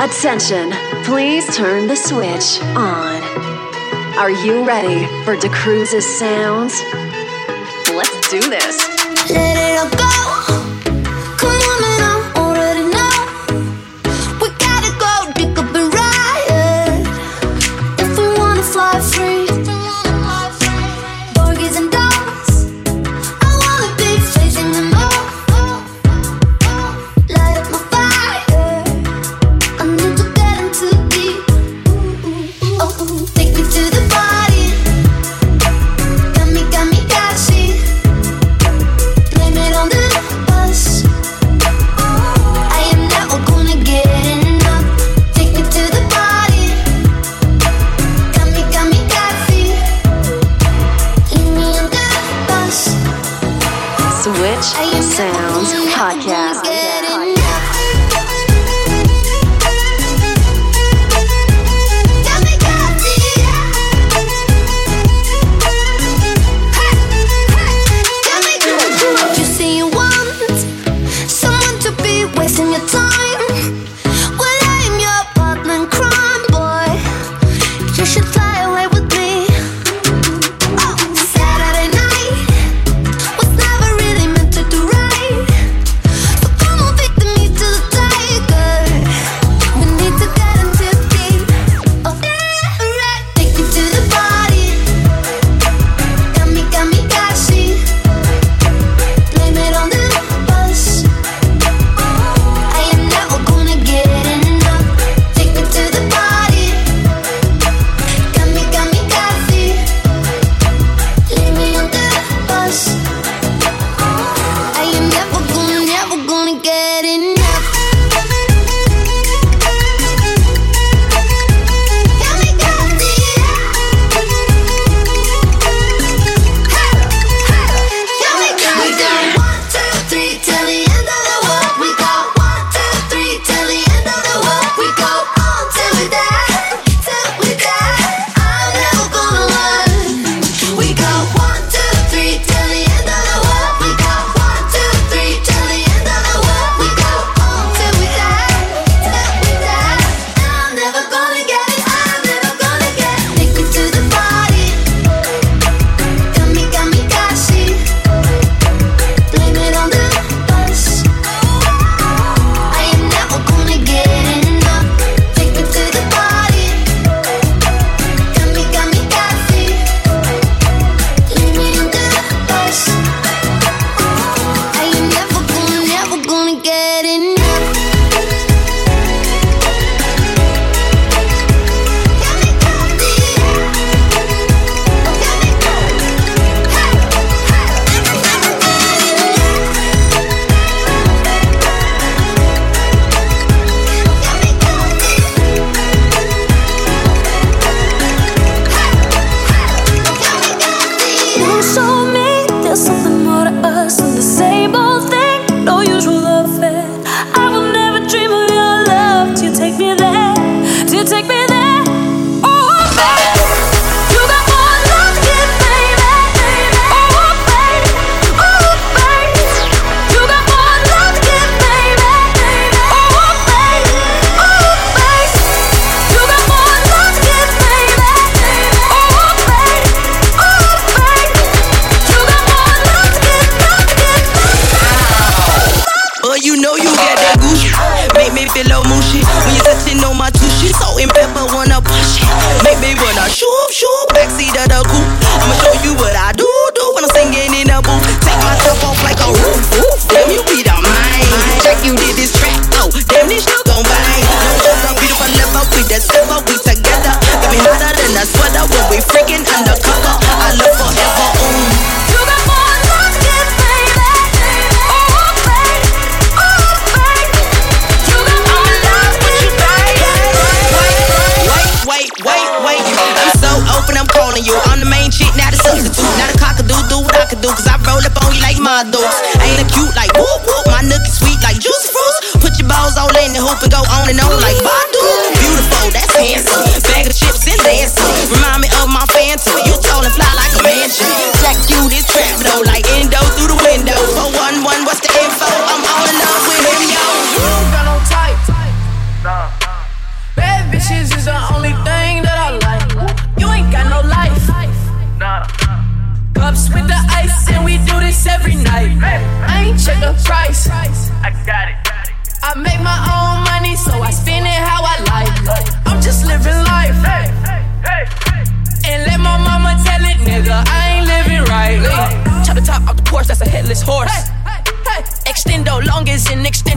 Attention, please turn the switch on. Are you ready for DeCruz's sounds? Let's do this. Let it all go.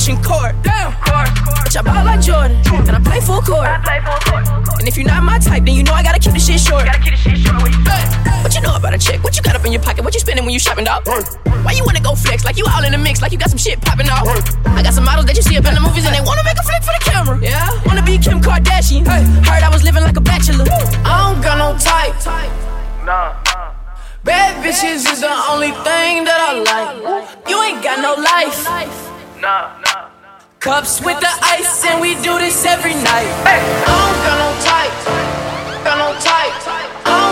bitch in court. Damn. Bitch, I ball like Jordan, and I play full court. And if you're not my type, then you know I gotta keep the shit short. What you know about a chick? What you got up in your pocket? What you spending when you shopping, dog? Why you wanna go flex? Like you all in the mix, like you got some shit popping off. I got some models that you see up in the movies, and they wanna make a flick for the camera. Yeah, wanna be Kim Kardashian. Heard I was living like a bachelor. I don't got no type. Nah. Bad bitches is the only thing that I like. You ain't got no life. Nah. Cups with the ice, and we do this every night. Hey. I don't got no tight, got no tight.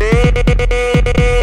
Hey.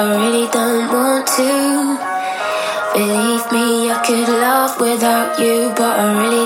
I really don't want to. Believe me, I could love without you, but I really